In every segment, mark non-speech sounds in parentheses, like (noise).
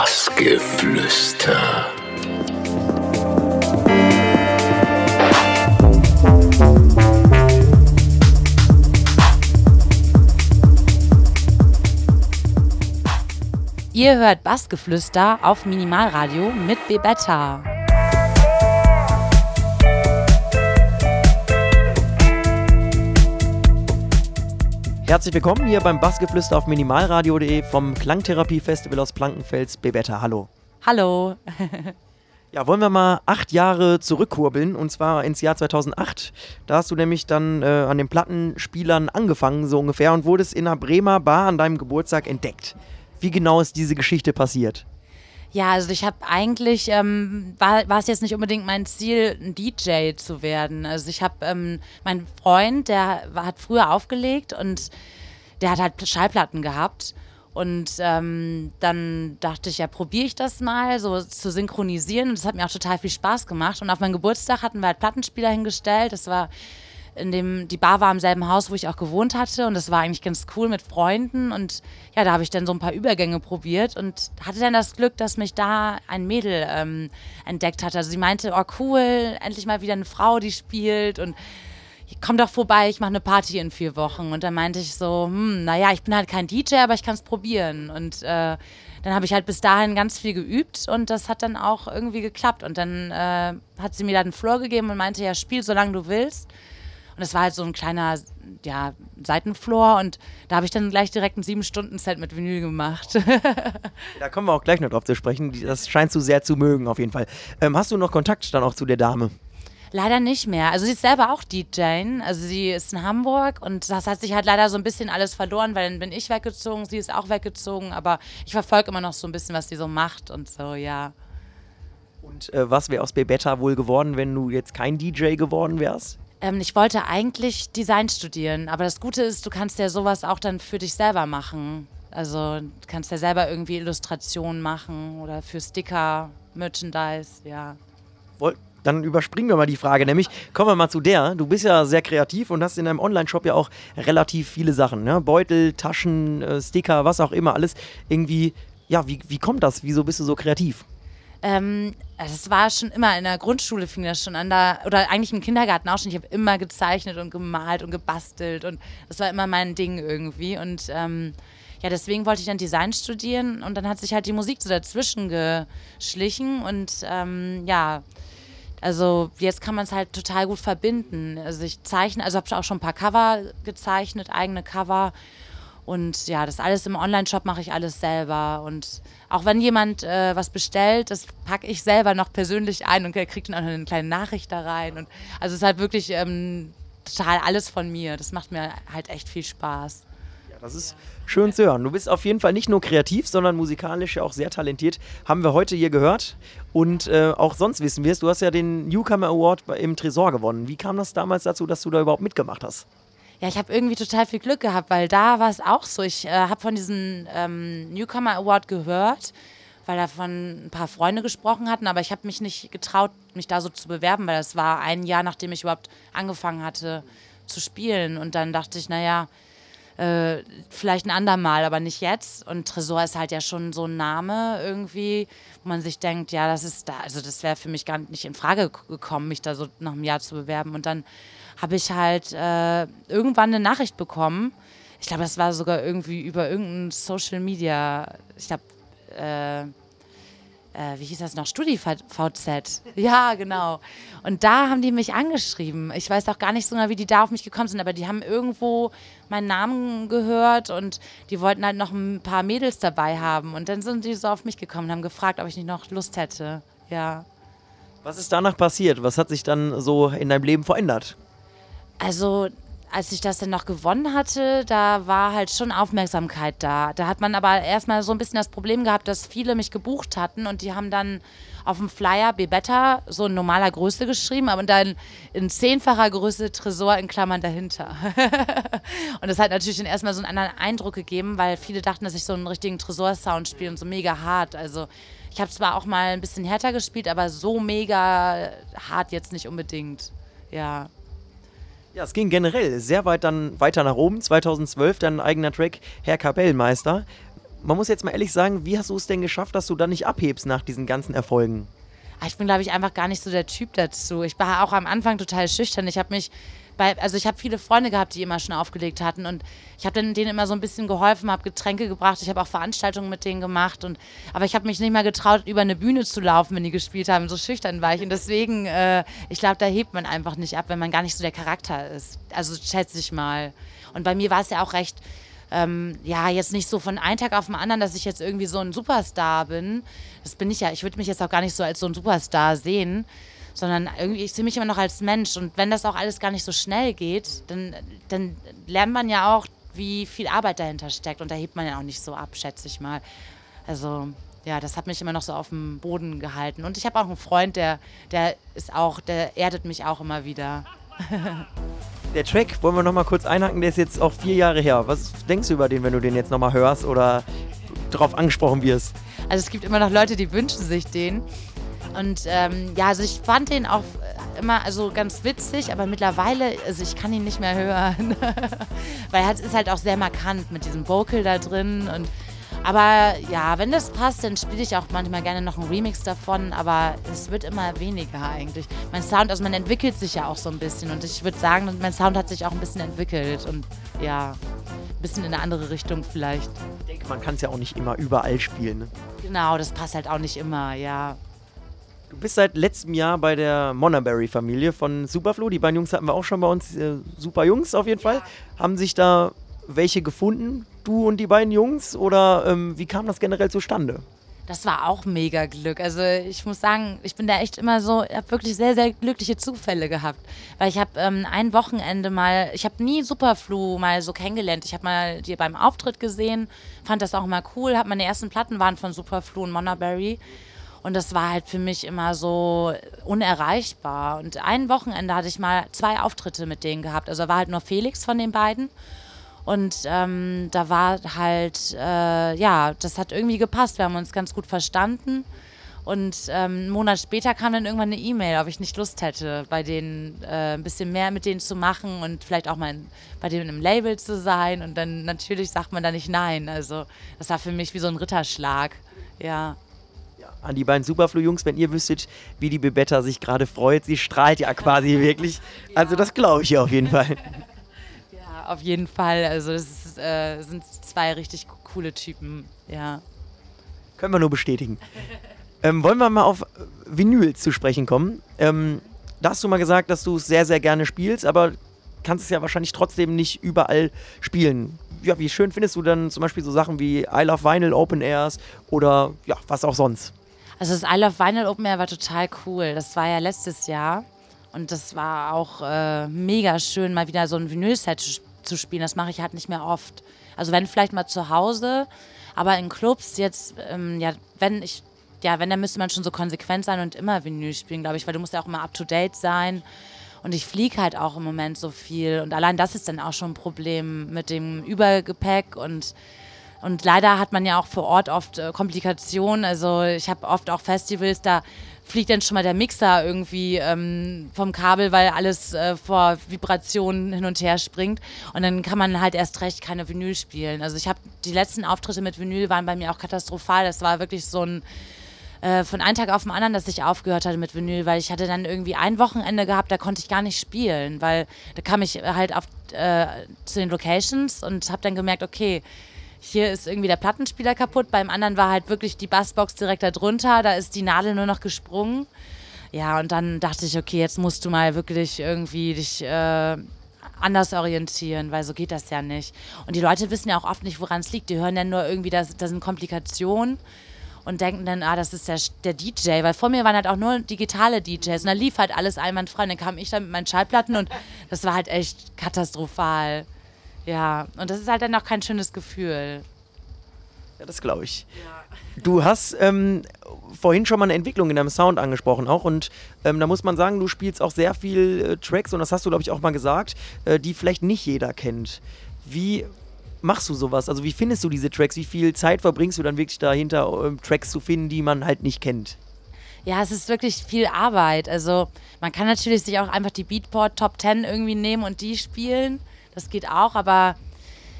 Bassgeflüster. Ihr hört Bassgeflüster auf Minimalradio mit Bebetta. Herzlich willkommen hier beim Bassgeflüster auf minimalradio.de vom Klangtherapie-Festival aus Plankenfels. Bebetta, hallo. Hallo. (laughs) Ja, wollen wir mal acht Jahre zurückkurbeln und zwar ins Jahr 2008. Da hast du nämlich dann äh, an den Plattenspielern angefangen, so ungefähr, und wurdest in einer Bremer Bar an deinem Geburtstag entdeckt. Wie genau ist diese Geschichte passiert? Ja, also ich habe eigentlich, ähm, war, es jetzt nicht unbedingt mein Ziel, ein DJ zu werden. Also ich habe, ähm, mein Freund, der war, hat früher aufgelegt und der hat halt Schallplatten gehabt. Und ähm, dann dachte ich, ja, probiere ich das mal, so zu synchronisieren. Und das hat mir auch total viel Spaß gemacht. Und auf meinem Geburtstag hatten wir halt Plattenspieler hingestellt. Das war in dem, die Bar war im selben Haus, wo ich auch gewohnt hatte. Und das war eigentlich ganz cool mit Freunden. Und ja, da habe ich dann so ein paar Übergänge probiert und hatte dann das Glück, dass mich da ein Mädel ähm, entdeckt hat. Also sie meinte, oh cool, endlich mal wieder eine Frau, die spielt. Und komm doch vorbei, ich mache eine Party in vier Wochen. Und dann meinte ich so, hm, naja, ich bin halt kein DJ, aber ich kann es probieren. Und äh, dann habe ich halt bis dahin ganz viel geübt und das hat dann auch irgendwie geklappt. Und dann äh, hat sie mir da den Floor gegeben und meinte, ja, spiel solange du willst. Und es war halt so ein kleiner ja, Seitenfloor und da habe ich dann gleich direkt ein sieben-Stunden-Set mit Vinyl gemacht. (laughs) da kommen wir auch gleich noch drauf zu sprechen. Das scheinst du sehr zu mögen, auf jeden Fall. Ähm, hast du noch Kontakt dann auch zu der Dame? Leider nicht mehr. Also sie ist selber auch DJ. Also sie ist in Hamburg und das hat sich halt leider so ein bisschen alles verloren, weil dann bin ich weggezogen, sie ist auch weggezogen, aber ich verfolge immer noch so ein bisschen, was sie so macht und so, ja. Und äh, was wäre aus Bebetta wohl geworden, wenn du jetzt kein DJ geworden wärst? Ähm, ich wollte eigentlich Design studieren, aber das Gute ist, du kannst ja sowas auch dann für dich selber machen. Also du kannst ja selber irgendwie Illustrationen machen oder für Sticker, Merchandise, ja. Dann überspringen wir mal die Frage, nämlich kommen wir mal zu der. Du bist ja sehr kreativ und hast in deinem Online-Shop ja auch relativ viele Sachen. Ne? Beutel, Taschen, äh, Sticker, was auch immer, alles irgendwie. Ja, wie, wie kommt das? Wieso bist du so kreativ? Ähm, es war schon immer in der Grundschule fing das schon an, da, oder eigentlich im Kindergarten auch schon. Ich habe immer gezeichnet und gemalt und gebastelt und das war immer mein Ding irgendwie. Und ähm, ja, deswegen wollte ich dann Design studieren und dann hat sich halt die Musik so dazwischen geschlichen und ähm, ja, also jetzt kann man es halt total gut verbinden. Also ich zeichne, also habe auch schon ein paar Cover gezeichnet, eigene Cover. Und ja, das alles im Online-Shop mache ich alles selber. Und auch wenn jemand äh, was bestellt, das packe ich selber noch persönlich ein und kriegt dann auch eine kleine Nachricht da rein. Und also es ist halt wirklich ähm, total alles von mir. Das macht mir halt echt viel Spaß. Das ist schön zu hören. Du bist auf jeden Fall nicht nur kreativ, sondern musikalisch auch sehr talentiert. Haben wir heute hier gehört. Und äh, auch sonst wissen wir es, du hast ja den Newcomer Award im Tresor gewonnen. Wie kam das damals dazu, dass du da überhaupt mitgemacht hast? Ja, ich habe irgendwie total viel Glück gehabt, weil da war es auch so. Ich äh, habe von diesem ähm, Newcomer Award gehört, weil davon ein paar Freunde gesprochen hatten, aber ich habe mich nicht getraut, mich da so zu bewerben, weil das war ein Jahr, nachdem ich überhaupt angefangen hatte zu spielen. Und dann dachte ich, naja, äh, vielleicht ein andermal, aber nicht jetzt. Und Tresor ist halt ja schon so ein Name irgendwie, wo man sich denkt, ja, das ist da, also das wäre für mich gar nicht in Frage gekommen, mich da so nach einem Jahr zu bewerben. Und dann habe ich halt äh, irgendwann eine Nachricht bekommen. Ich glaube, das war sogar irgendwie über irgendein Social Media. Ich glaube, äh, äh, wie hieß das noch, StudiVZ. Ja, genau. Und da haben die mich angeschrieben. Ich weiß auch gar nicht so genau, wie die da auf mich gekommen sind, aber die haben irgendwo meinen Namen gehört und die wollten halt noch ein paar Mädels dabei haben. Und dann sind die so auf mich gekommen und haben gefragt, ob ich nicht noch Lust hätte. Ja. Was ist danach passiert? Was hat sich dann so in deinem Leben verändert? Also als ich das dann noch gewonnen hatte, da war halt schon Aufmerksamkeit da. Da hat man aber erstmal so ein bisschen das Problem gehabt, dass viele mich gebucht hatten und die haben dann auf dem Flyer Bebetta so in normaler Größe geschrieben, aber dann in zehnfacher Größe Tresor in Klammern dahinter. (laughs) und das hat natürlich dann erstmal so einen anderen Eindruck gegeben, weil viele dachten, dass ich so einen richtigen Tresor-Sound spiele und so mega hart. Also ich habe zwar auch mal ein bisschen härter gespielt, aber so mega hart jetzt nicht unbedingt. Ja. Ja, es ging generell sehr weit dann weiter nach oben. 2012 dann ein eigener Track, Herr Kapellmeister. man muss jetzt mal ehrlich sagen, wie hast du es denn geschafft, dass du dann nicht abhebst nach diesen ganzen Erfolgen? Ah, ich bin, glaube ich, einfach gar nicht so der Typ dazu. Ich war auch am Anfang total schüchtern. Ich habe mich bei, also ich habe viele Freunde gehabt, die immer schon aufgelegt hatten und ich habe denen immer so ein bisschen geholfen, habe Getränke gebracht, ich habe auch Veranstaltungen mit denen gemacht und aber ich habe mich nicht mal getraut, über eine Bühne zu laufen, wenn die gespielt haben, so schüchtern war ich und deswegen, äh, ich glaube, da hebt man einfach nicht ab, wenn man gar nicht so der Charakter ist. Also schätze ich mal. Und bei mir war es ja auch recht ähm, ja, jetzt nicht so von einem Tag auf den anderen, dass ich jetzt irgendwie so ein Superstar bin. Das bin ich ja. Ich würde mich jetzt auch gar nicht so als so ein Superstar sehen, sondern irgendwie, ich sehe mich immer noch als Mensch. Und wenn das auch alles gar nicht so schnell geht, dann, dann lernt man ja auch, wie viel Arbeit dahinter steckt. Und da hebt man ja auch nicht so ab, schätze ich mal. Also, ja, das hat mich immer noch so auf dem Boden gehalten. Und ich habe auch einen Freund, der, der ist auch, der erdet mich auch immer wieder. (laughs) Der Track, wollen wir nochmal kurz einhaken, der ist jetzt auch vier Jahre her. Was denkst du über den, wenn du den jetzt nochmal hörst oder darauf angesprochen wirst? Also es gibt immer noch Leute, die wünschen sich den. Und ähm, ja, also ich fand den auch immer also ganz witzig, aber mittlerweile, also ich kann ihn nicht mehr hören. (laughs) Weil er ist halt auch sehr markant mit diesem Vocal da drin und aber ja, wenn das passt, dann spiele ich auch manchmal gerne noch einen Remix davon, aber es wird immer weniger eigentlich. Mein Sound, also man entwickelt sich ja auch so ein bisschen und ich würde sagen, mein Sound hat sich auch ein bisschen entwickelt und ja, ein bisschen in eine andere Richtung vielleicht. Ich denke, man kann es ja auch nicht immer überall spielen. Ne? Genau, das passt halt auch nicht immer, ja. Du bist seit letztem Jahr bei der Monaberry-Familie von Superflu. Die beiden Jungs hatten wir auch schon bei uns. Äh, super Jungs auf jeden Fall. Haben sich da welche gefunden, du und die beiden Jungs? Oder ähm, wie kam das generell zustande? Das war auch mega Glück. Also ich muss sagen, ich bin da echt immer so, ich habe wirklich sehr, sehr glückliche Zufälle gehabt. Weil ich habe ähm, ein Wochenende mal, ich habe nie Superflu mal so kennengelernt. Ich habe mal die beim Auftritt gesehen, fand das auch mal cool, habe meine ersten Platten waren von Superflu und Monaberry. Und das war halt für mich immer so unerreichbar. Und ein Wochenende hatte ich mal zwei Auftritte mit denen gehabt. Also war halt nur Felix von den beiden. Und ähm, da war halt, äh, ja, das hat irgendwie gepasst. Wir haben uns ganz gut verstanden. Und ähm, einen Monat später kam dann irgendwann eine E-Mail, ob ich nicht Lust hätte, bei denen äh, ein bisschen mehr mit denen zu machen und vielleicht auch mal bei denen im Label zu sein. Und dann natürlich sagt man da nicht nein. Also das war für mich wie so ein Ritterschlag. Ja. Ja an die beiden Superflu-Jungs, wenn ihr wüsstet, wie die Bebetta sich gerade freut. Sie strahlt ja quasi (laughs) wirklich. Also das glaube ich ja auf jeden (laughs) Fall auf jeden Fall. Also das ist, äh, sind zwei richtig coole Typen, ja. Können wir nur bestätigen. ähm, wollen wir mal auf Vinyl zu sprechen kommen? Ähm, da hast du mal gesagt, dass du es sehr, sehr gerne spielst, aber kannst es ja wahrscheinlich trotzdem nicht überall spielen. Ja, wie schön findest du dann zum Beispiel so Sachen wie I Love Vinyl Open Airs oder ja, was auch sonst? Also das I Love Vinyl Open Air war total cool. Das war ja letztes Jahr und das war auch äh, mega schön, mal wieder so ein Vinyl-Set zu zu spielen. Das mache ich halt nicht mehr oft. Also wenn vielleicht mal zu Hause, aber in Clubs jetzt, ähm, ja, wenn ich, ja, wenn, dann müsste man schon so konsequent sein und immer Vinyl spielen, glaube ich, weil du musst ja auch immer up to date sein. Und ich fliege halt auch im Moment so viel. Und allein das ist dann auch schon ein Problem mit dem Übergepäck und und leider hat man ja auch vor Ort oft äh, Komplikationen. Also ich habe oft auch Festivals, da fliegt dann schon mal der Mixer irgendwie ähm, vom Kabel, weil alles äh, vor Vibrationen hin und her springt. Und dann kann man halt erst recht keine Vinyl spielen. Also ich habe die letzten Auftritte mit Vinyl waren bei mir auch katastrophal. Das war wirklich so ein äh, von einem Tag auf den anderen, dass ich aufgehört hatte mit Vinyl, weil ich hatte dann irgendwie ein Wochenende gehabt, da konnte ich gar nicht spielen, weil da kam ich halt auf, äh, zu den Locations und habe dann gemerkt, okay, hier ist irgendwie der Plattenspieler kaputt, beim anderen war halt wirklich die Bassbox direkt da drunter, da ist die Nadel nur noch gesprungen. Ja, und dann dachte ich, okay, jetzt musst du mal wirklich irgendwie dich äh, anders orientieren, weil so geht das ja nicht. Und die Leute wissen ja auch oft nicht, woran es liegt. Die hören dann nur irgendwie, da sind Komplikationen und denken dann, ah, das ist der, der DJ, weil vor mir waren halt auch nur digitale DJs und da lief halt alles einwandfrei. Und dann kam ich dann mit meinen Schallplatten und das war halt echt katastrophal. Ja, und das ist halt dann auch kein schönes Gefühl. Ja, das glaube ich. Ja. Du hast ähm, vorhin schon mal eine Entwicklung in deinem Sound angesprochen auch und ähm, da muss man sagen, du spielst auch sehr viel äh, Tracks und das hast du glaube ich auch mal gesagt, äh, die vielleicht nicht jeder kennt. Wie machst du sowas? Also wie findest du diese Tracks? Wie viel Zeit verbringst du dann wirklich dahinter, ähm, Tracks zu finden, die man halt nicht kennt? Ja, es ist wirklich viel Arbeit. Also man kann natürlich sich auch einfach die Beatport Top 10 irgendwie nehmen und die spielen. Das geht auch, aber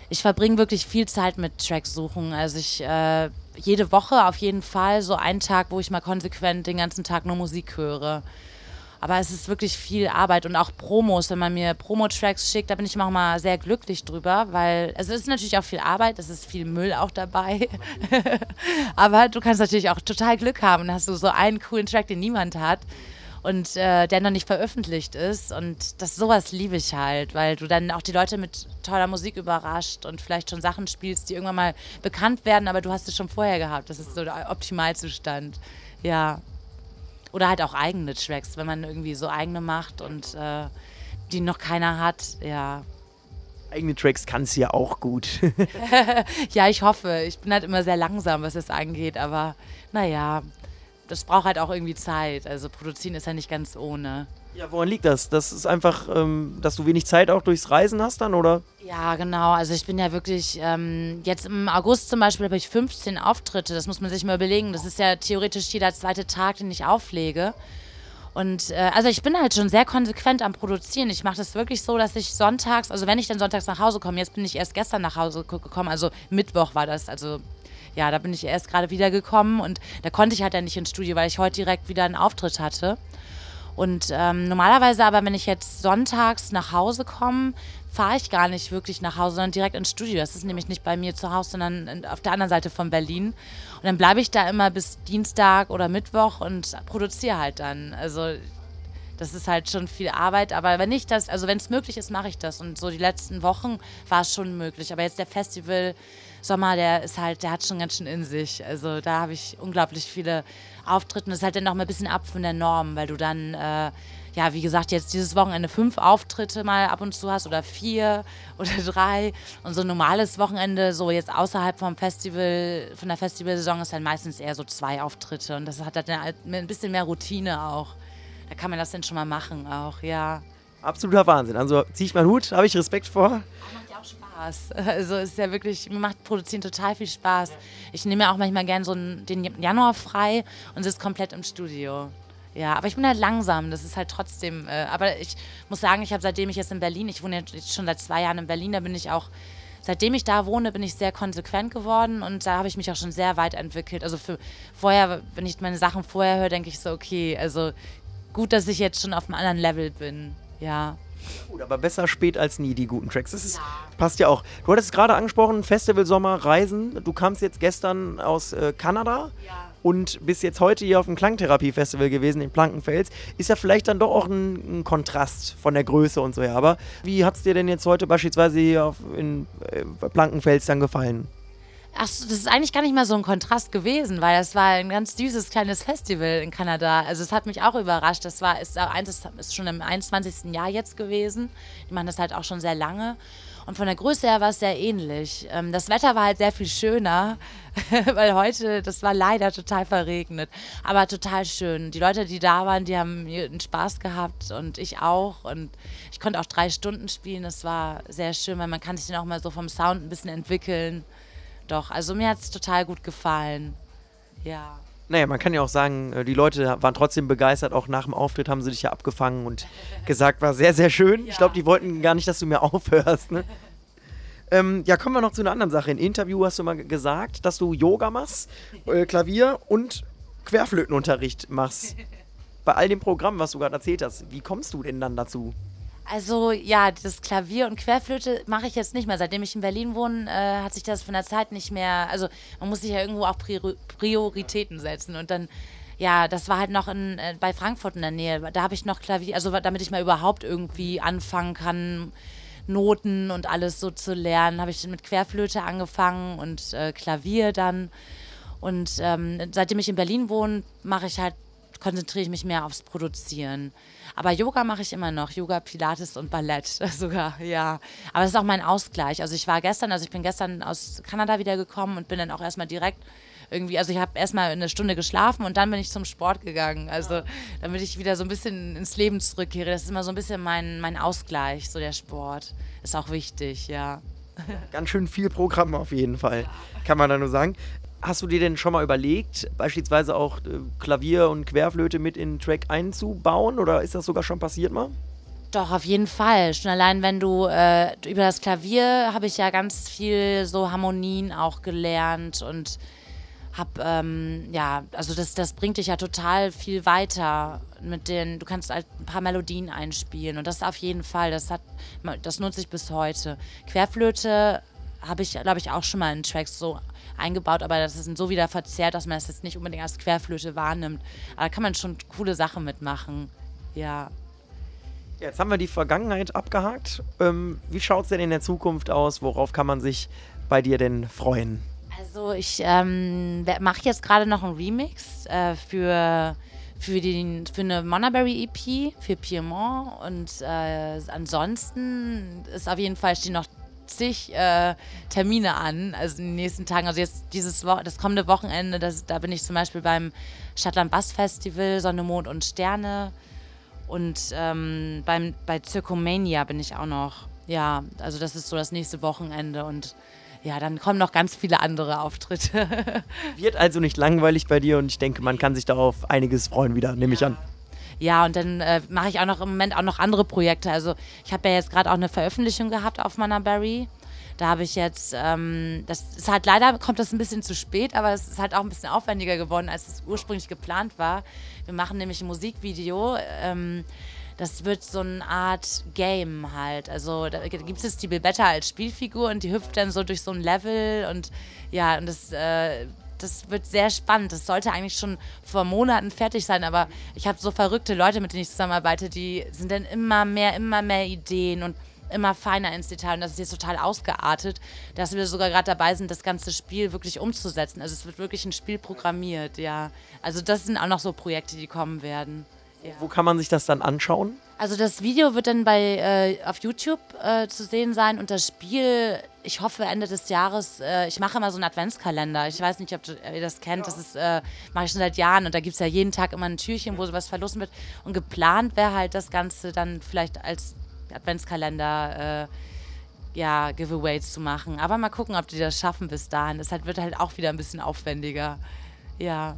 ich verbringe wirklich viel Zeit mit Tracks suchen. Also ich äh, jede Woche auf jeden Fall so einen Tag, wo ich mal konsequent den ganzen Tag nur Musik höre. Aber es ist wirklich viel Arbeit und auch Promos, wenn man mir Promo-Tracks schickt, da bin ich manchmal sehr glücklich drüber, weil es ist natürlich auch viel Arbeit, es ist viel Müll auch dabei. (laughs) Aber du kannst natürlich auch total Glück haben hast du so einen coolen Track, den niemand hat und äh, der noch nicht veröffentlicht ist. Und das sowas liebe ich halt, weil du dann auch die Leute mit toller Musik überrascht und vielleicht schon Sachen spielst, die irgendwann mal bekannt werden, aber du hast es schon vorher gehabt. Das ist so der Optimalzustand. Ja. Oder halt auch eigene Tracks, wenn man irgendwie so eigene macht und äh, die noch keiner hat, ja. Eigene Tracks kannst du ja auch gut. (laughs) ja, ich hoffe. Ich bin halt immer sehr langsam, was es angeht, aber naja, das braucht halt auch irgendwie Zeit. Also produzieren ist ja nicht ganz ohne. Ja, woran liegt das? Das ist einfach, ähm, dass du wenig Zeit auch durchs Reisen hast dann, oder? Ja, genau. Also ich bin ja wirklich, ähm, jetzt im August zum Beispiel habe ich 15 Auftritte. Das muss man sich mal überlegen. Das ist ja theoretisch jeder zweite Tag, den ich auflege. Und äh, also ich bin halt schon sehr konsequent am Produzieren. Ich mache das wirklich so, dass ich sonntags, also wenn ich dann sonntags nach Hause komme, jetzt bin ich erst gestern nach Hause gekommen, also Mittwoch war das, also ja, da bin ich erst gerade wiedergekommen und da konnte ich halt dann nicht ins Studio, weil ich heute direkt wieder einen Auftritt hatte. Und ähm, normalerweise aber, wenn ich jetzt sonntags nach Hause komme, fahre ich gar nicht wirklich nach Hause, sondern direkt ins Studio. Das ist nämlich nicht bei mir zu Hause, sondern auf der anderen Seite von Berlin. Und dann bleibe ich da immer bis Dienstag oder Mittwoch und produziere halt dann. Also das ist halt schon viel Arbeit, aber wenn ich das, also wenn es möglich ist, mache ich das. Und so die letzten Wochen war es schon möglich. Aber jetzt der Festival Sommer, der ist halt, der hat schon ganz schön in sich. Also da habe ich unglaublich viele Auftritte. Das ist halt dann noch mal ein bisschen ab von der Norm, weil du dann, äh, ja, wie gesagt, jetzt dieses Wochenende fünf Auftritte mal ab und zu hast oder vier (laughs) oder drei. Und so ein normales Wochenende, so jetzt außerhalb vom Festival, von der Festivalsaison, ist dann meistens eher so zwei Auftritte. Und das hat dann halt ein bisschen mehr Routine auch. Da kann man das dann schon mal machen auch, ja. Absoluter Wahnsinn. Also ziehe ich meinen Hut, habe ich Respekt vor. Spaß. (laughs) Also es ist ja wirklich, mir macht Produzieren total viel Spaß. Ich nehme ja auch manchmal gerne so den Januar frei und sitze komplett im Studio. Ja, aber ich bin halt langsam, das ist halt trotzdem, äh, aber ich muss sagen, ich habe seitdem ich jetzt in Berlin, ich wohne jetzt schon seit zwei Jahren in Berlin, da bin ich auch, seitdem ich da wohne, bin ich sehr konsequent geworden und da habe ich mich auch schon sehr weit entwickelt. Also für vorher, wenn ich meine Sachen vorher höre, denke ich so, okay, also gut, dass ich jetzt schon auf einem anderen Level bin, ja. Gut, aber besser spät als nie, die guten Tracks. Das ist, ja. passt ja auch. Du hattest es gerade angesprochen, Festival Sommer, Reisen. Du kamst jetzt gestern aus äh, Kanada. Ja. Und bist jetzt heute hier auf dem Klangtherapie-Festival gewesen in Plankenfels. Ist ja vielleicht dann doch auch ein, ein Kontrast von der Größe und so her. Aber wie hat es dir denn jetzt heute beispielsweise hier auf, in äh, Plankenfels dann gefallen? Ach, das ist eigentlich gar nicht mal so ein Kontrast gewesen, weil es war ein ganz süßes kleines Festival in Kanada. Also es hat mich auch überrascht. Das war ist, ist schon im 21. Jahr jetzt gewesen. Die machen das halt auch schon sehr lange. Und von der Größe her war es sehr ähnlich. Ähm, das Wetter war halt sehr viel schöner, (laughs) weil heute, das war leider total verregnet, aber total schön. Die Leute, die da waren, die haben einen Spaß gehabt und ich auch. Und ich konnte auch drei Stunden spielen. Das war sehr schön, weil man kann sich dann auch mal so vom Sound ein bisschen entwickeln doch. Also mir hat es total gut gefallen. Ja. Naja, man kann ja auch sagen, äh, die Leute waren trotzdem begeistert. Auch nach dem Auftritt haben sie dich ja abgefangen und (laughs) gesagt, war sehr, sehr schön. Ja. Ich glaube, die wollten gar nicht, dass du mehr (laughs) aufhörst. Ne? ähm, ja, kommen wir noch zu einer anderen Sache. In Interview hast du mal gesagt, dass du Yoga machst, äh, Klavier und Querflötenunterricht machst. (laughs) Bei all dem Programm, was du gerade erzählt hast. Wie kommst du denn dann dazu? Also ja, das Klavier und Querflöte mache ich jetzt nicht mehr. Seitdem ich in Berlin wohne, äh, hat sich das von der Zeit nicht mehr. Also man muss sich ja irgendwo auch Prioritäten setzen und dann. Ja, das war halt noch in, äh, bei Frankfurt in der Nähe. Da habe ich noch Klavier, also damit ich mal überhaupt irgendwie anfangen kann, Noten und alles so zu lernen, habe ich mit Querflöte angefangen und äh, Klavier dann. Und ähm, seitdem ich in Berlin wohne, mache ich halt, konzentriere ich mich mehr aufs Produzieren. Aber Yoga mache ich immer noch. Yoga, Pilates und Ballett (laughs) sogar, ja. Aber das ist auch mein Ausgleich. Also ich war gestern, also ich bin gestern aus Kanada wiedergekommen und bin dann auch erstmal direkt irgendwie, also ich habe erstmal eine Stunde geschlafen und dann bin ich zum Sport gegangen. Also damit ich wieder so ein bisschen ins Leben zurückkehre. Das ist immer so ein bisschen mein, mein Ausgleich, so der Sport. Ist auch wichtig, ja. Ganz schön viel Programm auf jeden Fall, kann man da nur sagen. Hast du dir denn schon mal überlegt, beispielsweise auch äh, Klavier und Querflöte mit in den Track einzubauen oder ist das sogar schon passiert mal? Doch, auf jeden Fall. Schon allein, wenn du äh, über das Klavier habe ich ja ganz viel so Harmonien auch gelernt und habe, ähm, ja, also das, das bringt dich ja total viel weiter mit den, du kannst halt ein paar Melodien einspielen und das auf jeden Fall, das hat, das nutze ich bis heute. Querflöte habe ich, glaube ich, auch schon mal in Tracks so eingebaut, aber das ist so wieder verzerrt, dass man das jetzt nicht unbedingt als Querflöte wahrnimmt. Aber da kann man schon coole Sachen mitmachen. Ja. Jetzt haben wir die Vergangenheit abgehakt. Ähm, wie schaut es denn in der Zukunft aus? Worauf kann man sich bei dir denn freuen? Also ich ähm, mache jetzt gerade noch einen Remix äh, für, für, den, für eine Monaberry EP für Piemont und äh, ansonsten ist auf jeden Fall stehen noch zig äh, Termine an, also in den nächsten Tagen. Also jetzt dieses Wo das kommende Wochenende, das, da bin ich zum Beispiel beim Stadtland Bass Festival, Sonne, Mond und Sterne. Und ähm, beim, bei Zirkomania bin ich auch noch. Ja, also das ist so das nächste Wochenende und ja, dann kommen noch ganz viele andere Auftritte. (laughs) Wird also nicht langweilig bei dir und ich denke, man kann sich da auf einiges freuen wieder, nehme ich an. Ja, und dann äh, mache ich auch noch im Moment auch noch andere Projekte. Also ich habe ja jetzt gerade auch eine Veröffentlichung gehabt auf Manaberry. Da habe ich jetzt, ähm, das ist halt leider, kommt das ein bisschen zu spät, aber es ist halt auch ein bisschen aufwendiger geworden, als es ursprünglich geplant war. Wir machen nämlich ein Musikvideo. Ähm, das wird so eine Art Game halt. Also da gibt es die Bebetta als Spielfigur und die hüpft dann so durch so ein Level und ja, und das, äh, das wird sehr spannend. Das sollte eigentlich schon vor Monaten fertig sein, aber ich habe so verrückte Leute, mit denen ich zusammenarbeite, die sind dann immer mehr, immer mehr Ideen und immer feiner ins Detail und das ist jetzt total ausgeartet, dass wir sogar gerade dabei sind, das ganze Spiel wirklich umzusetzen. Also es wird wirklich ein Spiel programmiert, ja. Also das sind auch noch so Projekte, die kommen werden. Ja. Wo kann man sich das dann anschauen? Also das Video wird dann bei äh, auf YouTube äh, zu sehen sein und das Spiel, ich hoffe Ende des Jahres, äh, ich mache immer so einen Adventskalender. Ich weiß nicht, ob du, ihr das kennt, das ist, äh, mache ich schon seit Jahren und da gibt es ja jeden Tag immer ein Türchen, wo sowas verlosen wird. Und geplant wäre halt das Ganze dann vielleicht als Adventskalender äh, ja, Giveaways zu machen. Aber mal gucken, ob die das schaffen bis dahin. Das halt, wird halt auch wieder ein bisschen aufwendiger. Ja.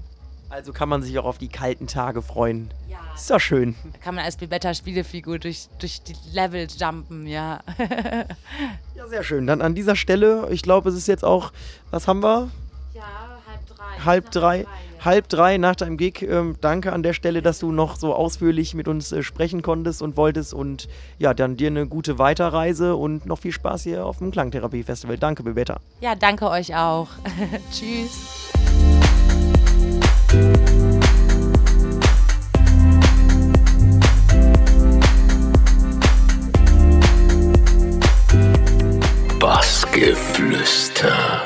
Also kann man sich auch auf die kalten Tage freuen. Ja. Ist doch schön. Da kann man als Bebetta-Spielefigur durch, durch die Level jumpen, ja. (laughs) ja, sehr schön. Dann an dieser Stelle, ich glaube, es ist jetzt auch, was haben wir? Ja, halb drei. Halb drei. drei halb drei nach deinem Gig. Ähm, danke an der Stelle, dass du noch so ausführlich mit uns äh, sprechen konntest und wolltest. Und ja, dann dir eine gute Weiterreise und noch viel Spaß hier auf dem Klangtherapie-Festival. Danke, Bebeta. Ja, danke euch auch. (laughs) Tschüss. Bassgeflüster.